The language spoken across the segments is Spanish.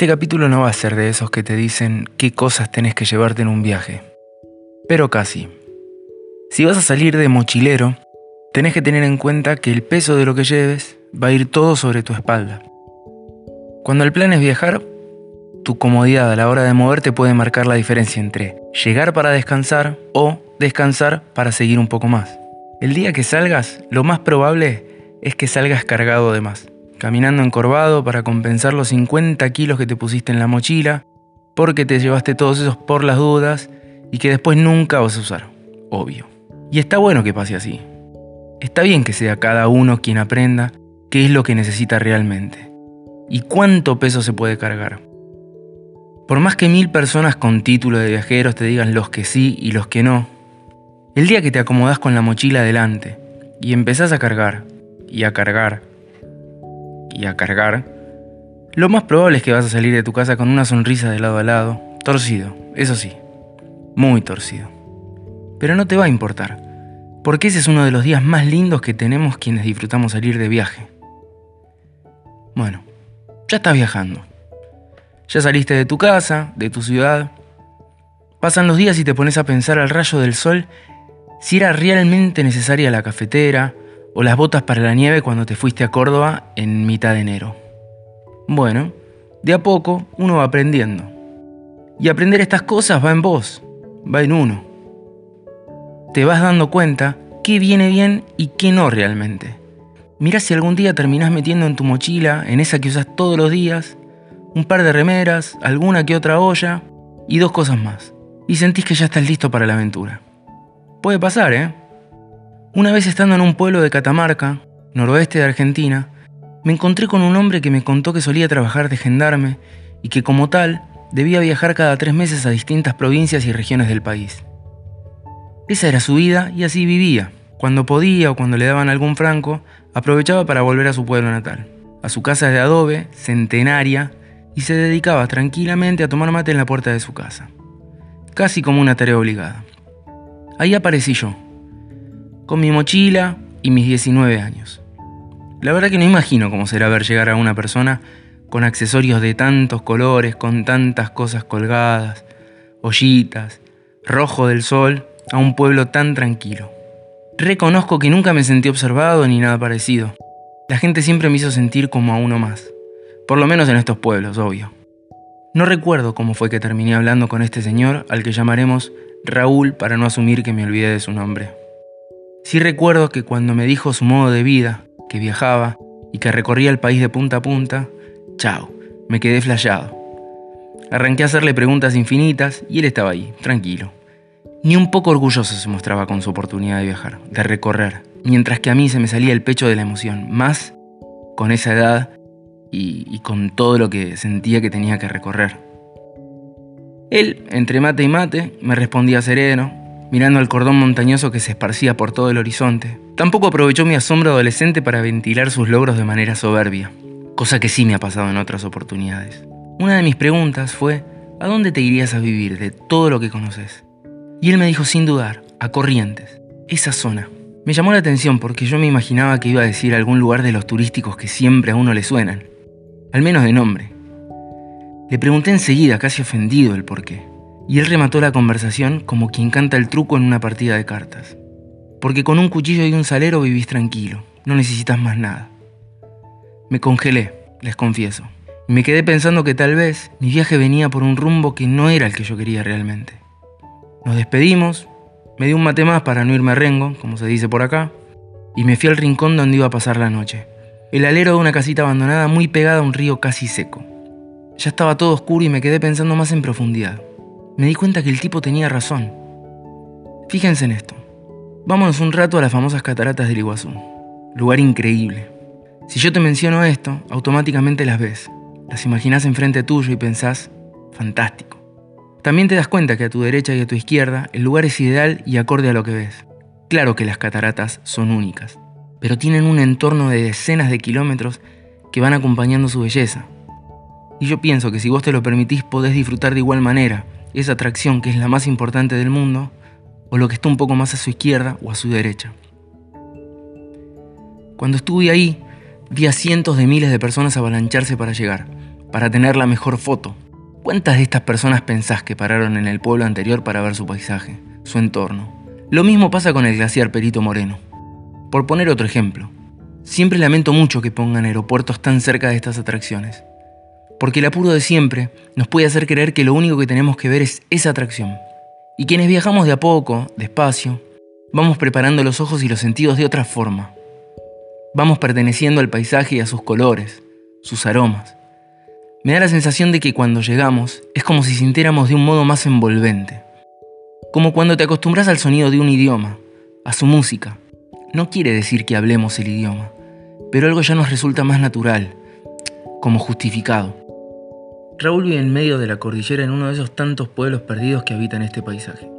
Este capítulo no va a ser de esos que te dicen qué cosas tenés que llevarte en un viaje, pero casi. Si vas a salir de mochilero, tenés que tener en cuenta que el peso de lo que lleves va a ir todo sobre tu espalda. Cuando el plan es viajar, tu comodidad a la hora de moverte puede marcar la diferencia entre llegar para descansar o descansar para seguir un poco más. El día que salgas, lo más probable es que salgas cargado de más, caminando encorvado para compensar los 50 kilos que te pusiste en la mochila, porque te llevaste todos esos por las dudas y que después nunca vas a usar, obvio. Y está bueno que pase así. Está bien que sea cada uno quien aprenda qué es lo que necesita realmente y cuánto peso se puede cargar. Por más que mil personas con título de viajeros te digan los que sí y los que no, el día que te acomodás con la mochila adelante y empezás a cargar y a cargar y a cargar, lo más probable es que vas a salir de tu casa con una sonrisa de lado a lado, torcido, eso sí, muy torcido. Pero no te va a importar, porque ese es uno de los días más lindos que tenemos quienes disfrutamos salir de viaje. Bueno, ya estás viajando. Ya saliste de tu casa, de tu ciudad. Pasan los días y te pones a pensar al rayo del sol si era realmente necesaria la cafetera o las botas para la nieve cuando te fuiste a Córdoba en mitad de enero. Bueno, de a poco uno va aprendiendo. Y aprender estas cosas va en vos, va en uno. Te vas dando cuenta qué viene bien y qué no realmente. Mirá si algún día terminás metiendo en tu mochila, en esa que usas todos los días, un par de remeras, alguna que otra olla y dos cosas más. Y sentís que ya estás listo para la aventura. Puede pasar, ¿eh? Una vez estando en un pueblo de Catamarca, noroeste de Argentina, me encontré con un hombre que me contó que solía trabajar de gendarme y que como tal debía viajar cada tres meses a distintas provincias y regiones del país. Esa era su vida y así vivía. Cuando podía o cuando le daban algún franco, aprovechaba para volver a su pueblo natal, a su casa de adobe, centenaria, y se dedicaba tranquilamente a tomar mate en la puerta de su casa, casi como una tarea obligada. Ahí aparecí yo, con mi mochila y mis 19 años. La verdad que no imagino cómo será ver llegar a una persona con accesorios de tantos colores, con tantas cosas colgadas, ollitas, rojo del sol, a un pueblo tan tranquilo. Reconozco que nunca me sentí observado ni nada parecido. La gente siempre me hizo sentir como a uno más. Por lo menos en estos pueblos, obvio. No recuerdo cómo fue que terminé hablando con este señor, al que llamaremos Raúl para no asumir que me olvidé de su nombre. Sí recuerdo que cuando me dijo su modo de vida, que viajaba y que recorría el país de punta a punta, chao, me quedé flayado. Arranqué a hacerle preguntas infinitas y él estaba ahí, tranquilo. Ni un poco orgulloso se mostraba con su oportunidad de viajar, de recorrer, mientras que a mí se me salía el pecho de la emoción, más con esa edad y, con todo lo que sentía que tenía que recorrer. Él, entre mate y mate, me respondía sereno, mirando al cordón montañoso que se esparcía por todo el horizonte. Tampoco aprovechó mi asombro adolescente para ventilar sus logros de manera soberbia, cosa que sí me ha pasado en otras oportunidades. Una de mis preguntas fue, ¿a dónde te irías a vivir de todo lo que conoces? Y él me dijo sin dudar, a Corrientes, esa zona. Me llamó la atención porque yo me imaginaba que iba a decir algún lugar de los turísticos que siempre a uno le suenan al menos de nombre. Le pregunté enseguida, casi ofendido, el por qué, y él remató la conversación como quien canta el truco en una partida de cartas. Porque con un cuchillo y un salero vivís tranquilo, no necesitas más nada. Me congelé, les confieso, y me quedé pensando que tal vez mi viaje venía por un rumbo que no era el que yo quería realmente. Nos despedimos, me di un mate más para no irme a rengo, como se dice por acá, y me fui al rincón donde iba a pasar la noche el alero de una casita abandonada muy pegada a un río casi seco. Ya estaba todo oscuro y me quedé pensando más en profundidad. Me di cuenta que el tipo tenía razón. Fíjense en esto. Vámonos un rato a las famosas cataratas del Iguazú. Lugar increíble. Si yo te menciono esto, automáticamente las ves. Las imaginas enfrente tuyo y pensás, fantástico. También te das cuenta que a tu derecha y a tu izquierda el lugar es ideal y acorde a lo que ves. Claro que las cataratas son únicas pero tienen un entorno de decenas de kilómetros que van acompañando su belleza. Y yo pienso que si vos te lo permitís podés disfrutar de igual manera esa atracción que es la más importante del mundo, o lo que está un poco más a su izquierda o a su derecha. Cuando estuve ahí, vi a cientos de miles de personas avalancharse para llegar, para tener la mejor foto. ¿Cuántas de estas personas pensás que pararon en el pueblo anterior para ver su paisaje, su entorno? Lo mismo pasa con el glaciar Perito Moreno. Por poner otro ejemplo, siempre lamento mucho que pongan aeropuertos tan cerca de estas atracciones, porque el apuro de siempre nos puede hacer creer que lo único que tenemos que ver es esa atracción. Y quienes viajamos de a poco, despacio, vamos preparando los ojos y los sentidos de otra forma. Vamos perteneciendo al paisaje y a sus colores, sus aromas. Me da la sensación de que cuando llegamos es como si sintiéramos de un modo más envolvente. Como cuando te acostumbras al sonido de un idioma, a su música. No quiere decir que hablemos el idioma, pero algo ya nos resulta más natural, como justificado. Raúl vive en medio de la cordillera en uno de esos tantos pueblos perdidos que habitan este paisaje.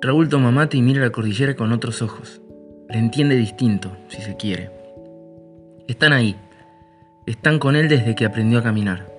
Raúl toma mate y mira la cordillera con otros ojos. Le entiende distinto, si se quiere. Están ahí. Están con él desde que aprendió a caminar.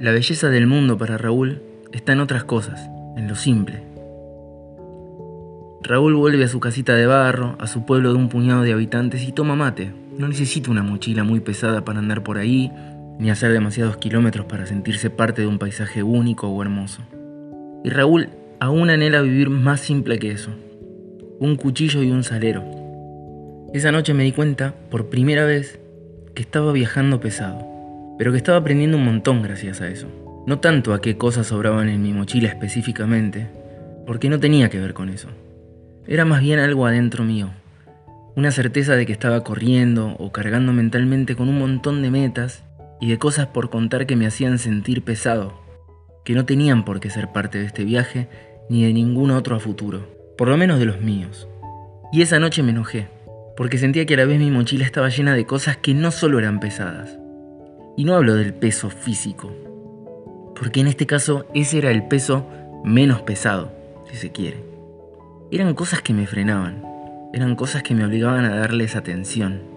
La belleza del mundo para Raúl está en otras cosas, en lo simple. Raúl vuelve a su casita de barro, a su pueblo de un puñado de habitantes y toma mate. No necesita una mochila muy pesada para andar por ahí, ni hacer demasiados kilómetros para sentirse parte de un paisaje único o hermoso. Y Raúl aún anhela vivir más simple que eso. Un cuchillo y un salero. Esa noche me di cuenta, por primera vez, que estaba viajando pesado, pero que estaba aprendiendo un montón gracias a eso. No tanto a qué cosas sobraban en mi mochila específicamente, porque no tenía que ver con eso. Era más bien algo adentro mío, una certeza de que estaba corriendo o cargando mentalmente con un montón de metas y de cosas por contar que me hacían sentir pesado, que no tenían por qué ser parte de este viaje ni de ningún otro a futuro, por lo menos de los míos. Y esa noche me enojé, porque sentía que a la vez mi mochila estaba llena de cosas que no solo eran pesadas. Y no hablo del peso físico, porque en este caso ese era el peso menos pesado, si se quiere. Eran cosas que me frenaban, eran cosas que me obligaban a darles atención.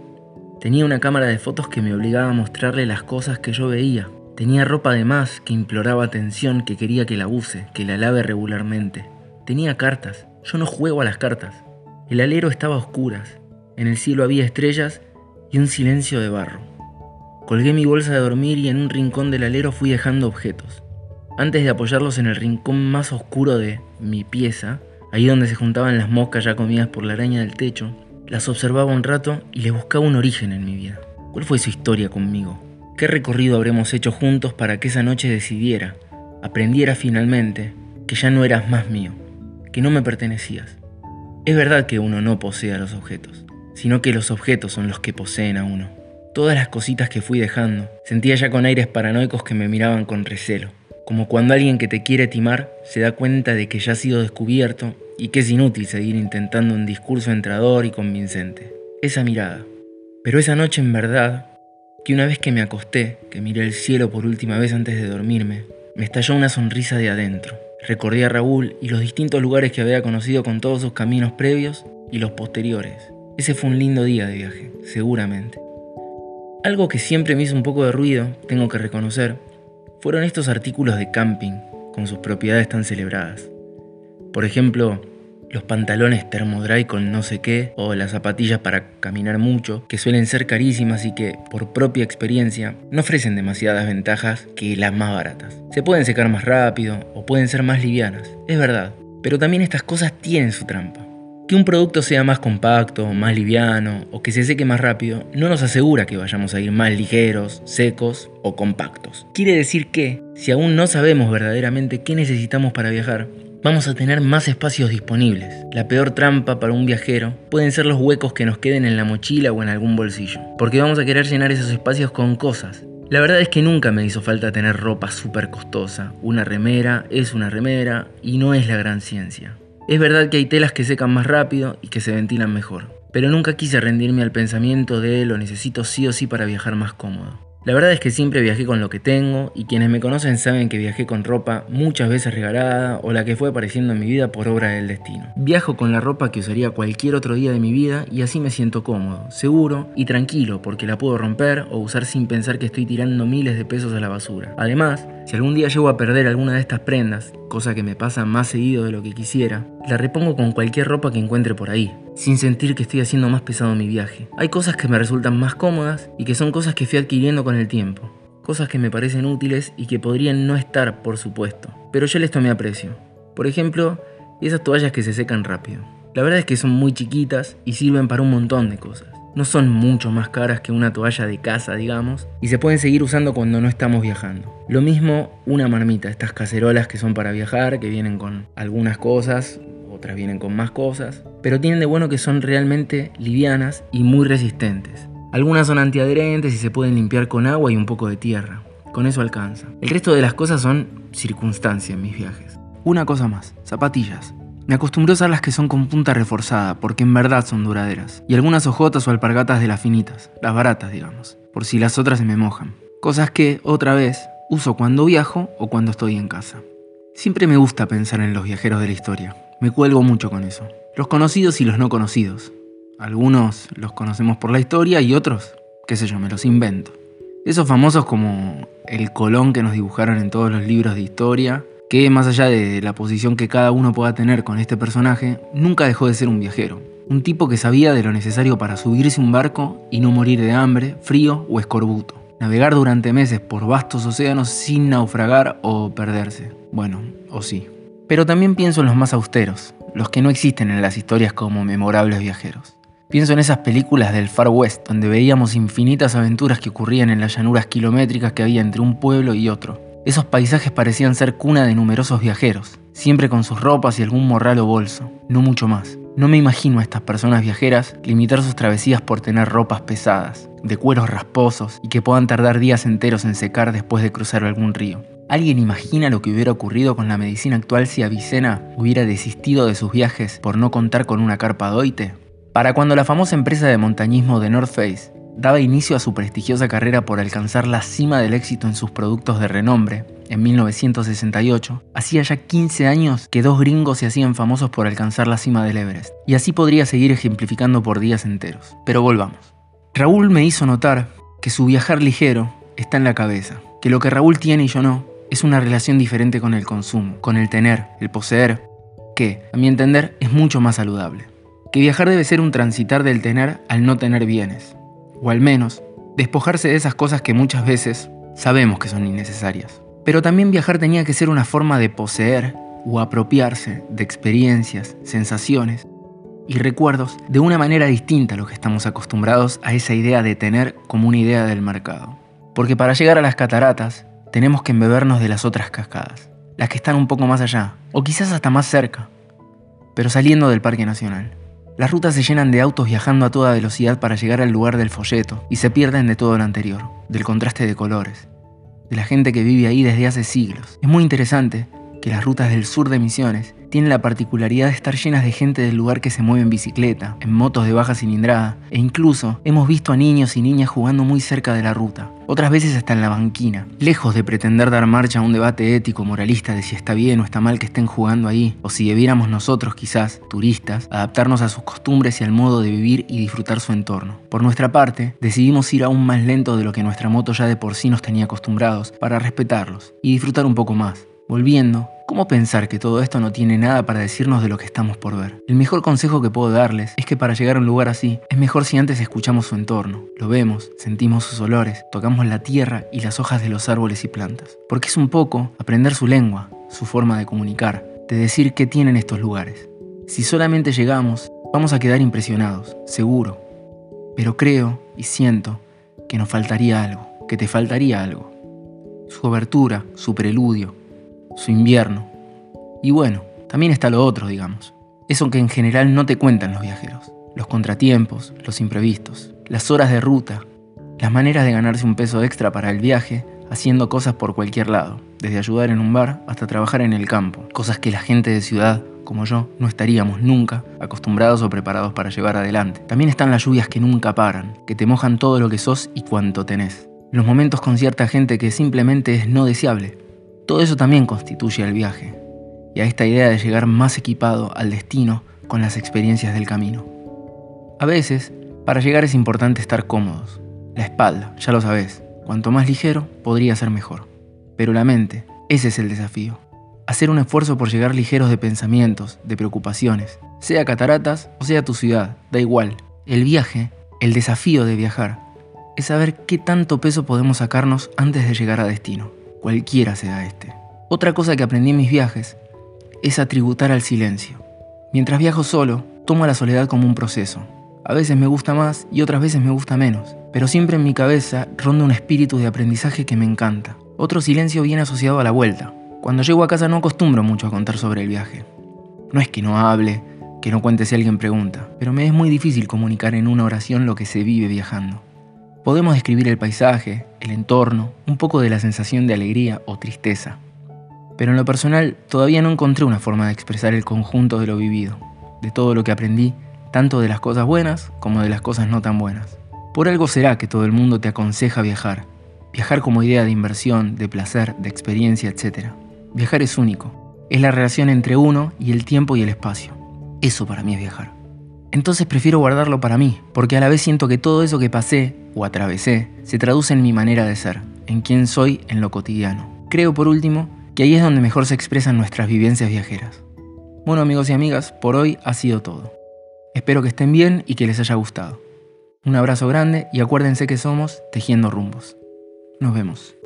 Tenía una cámara de fotos que me obligaba a mostrarle las cosas que yo veía, Tenía ropa de más que imploraba atención, que quería que la use, que la lave regularmente. Tenía cartas. Yo no juego a las cartas. El alero estaba a oscuras. En el cielo había estrellas y un silencio de barro. Colgué mi bolsa de dormir y en un rincón del alero fui dejando objetos. Antes de apoyarlos en el rincón más oscuro de mi pieza, ahí donde se juntaban las moscas ya comidas por la araña del techo, las observaba un rato y le buscaba un origen en mi vida. ¿Cuál fue su historia conmigo? ¿Qué recorrido habremos hecho juntos para que esa noche decidiera, aprendiera finalmente, que ya no eras más mío, que no me pertenecías? Es verdad que uno no posee a los objetos, sino que los objetos son los que poseen a uno. Todas las cositas que fui dejando, sentía ya con aires paranoicos que me miraban con recelo, como cuando alguien que te quiere timar se da cuenta de que ya ha sido descubierto y que es inútil seguir intentando un discurso entrador y convincente. Esa mirada. Pero esa noche en verdad que una vez que me acosté, que miré el cielo por última vez antes de dormirme, me estalló una sonrisa de adentro. Recordé a Raúl y los distintos lugares que había conocido con todos sus caminos previos y los posteriores. Ese fue un lindo día de viaje, seguramente. Algo que siempre me hizo un poco de ruido, tengo que reconocer, fueron estos artículos de camping con sus propiedades tan celebradas. Por ejemplo, los pantalones termodry con no sé qué, o las zapatillas para caminar mucho, que suelen ser carísimas y que, por propia experiencia, no ofrecen demasiadas ventajas que las más baratas. Se pueden secar más rápido o pueden ser más livianas, es verdad, pero también estas cosas tienen su trampa. Que un producto sea más compacto, más liviano o que se seque más rápido no nos asegura que vayamos a ir más ligeros, secos o compactos. Quiere decir que, si aún no sabemos verdaderamente qué necesitamos para viajar, vamos a tener más espacios disponibles. La peor trampa para un viajero pueden ser los huecos que nos queden en la mochila o en algún bolsillo, porque vamos a querer llenar esos espacios con cosas. La verdad es que nunca me hizo falta tener ropa súper costosa. Una remera es una remera y no es la gran ciencia. Es verdad que hay telas que secan más rápido y que se ventilan mejor, pero nunca quise rendirme al pensamiento de lo necesito sí o sí para viajar más cómodo. La verdad es que siempre viajé con lo que tengo y quienes me conocen saben que viajé con ropa muchas veces regalada o la que fue apareciendo en mi vida por obra del destino. Viajo con la ropa que usaría cualquier otro día de mi vida y así me siento cómodo, seguro y tranquilo porque la puedo romper o usar sin pensar que estoy tirando miles de pesos a la basura. Además, si algún día llego a perder alguna de estas prendas, cosa que me pasa más seguido de lo que quisiera, la repongo con cualquier ropa que encuentre por ahí, sin sentir que estoy haciendo más pesado mi viaje. Hay cosas que me resultan más cómodas y que son cosas que fui adquiriendo con el tiempo cosas que me parecen útiles y que podrían no estar, por supuesto, pero yo les tomé aprecio. Por ejemplo, esas toallas que se secan rápido. La verdad es que son muy chiquitas y sirven para un montón de cosas. No son mucho más caras que una toalla de casa, digamos, y se pueden seguir usando cuando no estamos viajando. Lo mismo una marmita, estas cacerolas que son para viajar, que vienen con algunas cosas, otras vienen con más cosas, pero tienen de bueno que son realmente livianas y muy resistentes. Algunas son antiadherentes y se pueden limpiar con agua y un poco de tierra. Con eso alcanza. El resto de las cosas son circunstancias en mis viajes. Una cosa más, zapatillas. Me acostumbré a usar las que son con punta reforzada, porque en verdad son duraderas. Y algunas hojotas o alpargatas de las finitas, las baratas, digamos, por si las otras se me mojan. Cosas que, otra vez, uso cuando viajo o cuando estoy en casa. Siempre me gusta pensar en los viajeros de la historia. Me cuelgo mucho con eso. Los conocidos y los no conocidos. Algunos los conocemos por la historia y otros, qué sé yo, me los invento. Esos famosos como el Colón que nos dibujaron en todos los libros de historia, que más allá de la posición que cada uno pueda tener con este personaje, nunca dejó de ser un viajero. Un tipo que sabía de lo necesario para subirse un barco y no morir de hambre, frío o escorbuto. Navegar durante meses por vastos océanos sin naufragar o perderse. Bueno, o sí. Pero también pienso en los más austeros, los que no existen en las historias como memorables viajeros. Pienso en esas películas del Far West, donde veíamos infinitas aventuras que ocurrían en las llanuras kilométricas que había entre un pueblo y otro, esos paisajes parecían ser cuna de numerosos viajeros, siempre con sus ropas y algún morral o bolso, no mucho más. No me imagino a estas personas viajeras limitar sus travesías por tener ropas pesadas, de cueros rasposos y que puedan tardar días enteros en secar después de cruzar algún río. ¿Alguien imagina lo que hubiera ocurrido con la medicina actual si Avicena hubiera desistido de sus viajes por no contar con una carpa doite? Para cuando la famosa empresa de montañismo de North Face daba inicio a su prestigiosa carrera por alcanzar la cima del éxito en sus productos de renombre, en 1968, hacía ya 15 años que dos gringos se hacían famosos por alcanzar la cima del Everest, y así podría seguir ejemplificando por días enteros. Pero volvamos. Raúl me hizo notar que su viajar ligero está en la cabeza, que lo que Raúl tiene y yo no es una relación diferente con el consumo, con el tener, el poseer, que, a mi entender, es mucho más saludable. Que viajar debe ser un transitar del tener al no tener bienes, o al menos despojarse de esas cosas que muchas veces sabemos que son innecesarias. Pero también viajar tenía que ser una forma de poseer o apropiarse de experiencias, sensaciones y recuerdos de una manera distinta a lo que estamos acostumbrados a esa idea de tener como una idea del mercado. Porque para llegar a las cataratas tenemos que embebernos de las otras cascadas, las que están un poco más allá, o quizás hasta más cerca, pero saliendo del Parque Nacional. Las rutas se llenan de autos viajando a toda velocidad para llegar al lugar del folleto y se pierden de todo lo anterior, del contraste de colores, de la gente que vive ahí desde hace siglos. Es muy interesante que las rutas del sur de Misiones tienen la particularidad de estar llenas de gente del lugar que se mueve en bicicleta, en motos de baja cilindrada, e incluso hemos visto a niños y niñas jugando muy cerca de la ruta, otras veces hasta en la banquina, lejos de pretender dar marcha a un debate ético moralista de si está bien o está mal que estén jugando ahí, o si debiéramos nosotros quizás, turistas, adaptarnos a sus costumbres y al modo de vivir y disfrutar su entorno. Por nuestra parte, decidimos ir aún más lento de lo que nuestra moto ya de por sí nos tenía acostumbrados, para respetarlos y disfrutar un poco más. Volviendo, ¿cómo pensar que todo esto no tiene nada para decirnos de lo que estamos por ver? El mejor consejo que puedo darles es que para llegar a un lugar así, es mejor si antes escuchamos su entorno, lo vemos, sentimos sus olores, tocamos la tierra y las hojas de los árboles y plantas. Porque es un poco aprender su lengua, su forma de comunicar, de decir qué tienen estos lugares. Si solamente llegamos, vamos a quedar impresionados, seguro. Pero creo y siento que nos faltaría algo, que te faltaría algo. Su obertura, su preludio, su invierno. Y bueno, también está lo otro, digamos. Eso que en general no te cuentan los viajeros. Los contratiempos, los imprevistos, las horas de ruta, las maneras de ganarse un peso extra para el viaje haciendo cosas por cualquier lado, desde ayudar en un bar hasta trabajar en el campo, cosas que la gente de ciudad, como yo, no estaríamos nunca acostumbrados o preparados para llevar adelante. También están las lluvias que nunca paran, que te mojan todo lo que sos y cuanto tenés. Los momentos con cierta gente que simplemente es no deseable, todo eso también constituye el viaje y a esta idea de llegar más equipado al destino con las experiencias del camino. A veces, para llegar es importante estar cómodos. La espalda, ya lo sabes, cuanto más ligero podría ser mejor. Pero la mente, ese es el desafío. Hacer un esfuerzo por llegar ligeros de pensamientos, de preocupaciones, sea cataratas o sea tu ciudad, da igual. El viaje, el desafío de viajar, es saber qué tanto peso podemos sacarnos antes de llegar a destino, cualquiera sea este. Otra cosa que aprendí en mis viajes es a tributar al silencio. Mientras viajo solo, tomo la soledad como un proceso. A veces me gusta más y otras veces me gusta menos, pero siempre en mi cabeza ronda un espíritu de aprendizaje que me encanta. Otro silencio viene asociado a la vuelta. Cuando llego a casa no acostumbro mucho a contar sobre el viaje. No es que no hable, que no cuente si alguien pregunta, pero me es muy difícil comunicar en una oración lo que se vive viajando. Podemos describir el paisaje, el entorno, un poco de la sensación de alegría o tristeza. Pero en lo personal todavía no encontré una forma de expresar el conjunto de lo vivido, de todo lo que aprendí, tanto de las cosas buenas como de las cosas no tan buenas. Por algo será que todo el mundo te aconseja viajar. Viajar como idea de inversión, de placer, de experiencia, etc. Viajar es único. Es la relación entre uno y el tiempo y el espacio. Eso para mí es viajar. Entonces prefiero guardarlo para mí, porque a la vez siento que todo eso que pasé o atravesé se traduce en mi manera de ser, en quién soy en lo cotidiano. Creo por último que ahí es donde mejor se expresan nuestras vivencias viajeras. Bueno amigos y amigas, por hoy ha sido todo. Espero que estén bien y que les haya gustado. Un abrazo grande y acuérdense que somos Tejiendo Rumbos. Nos vemos.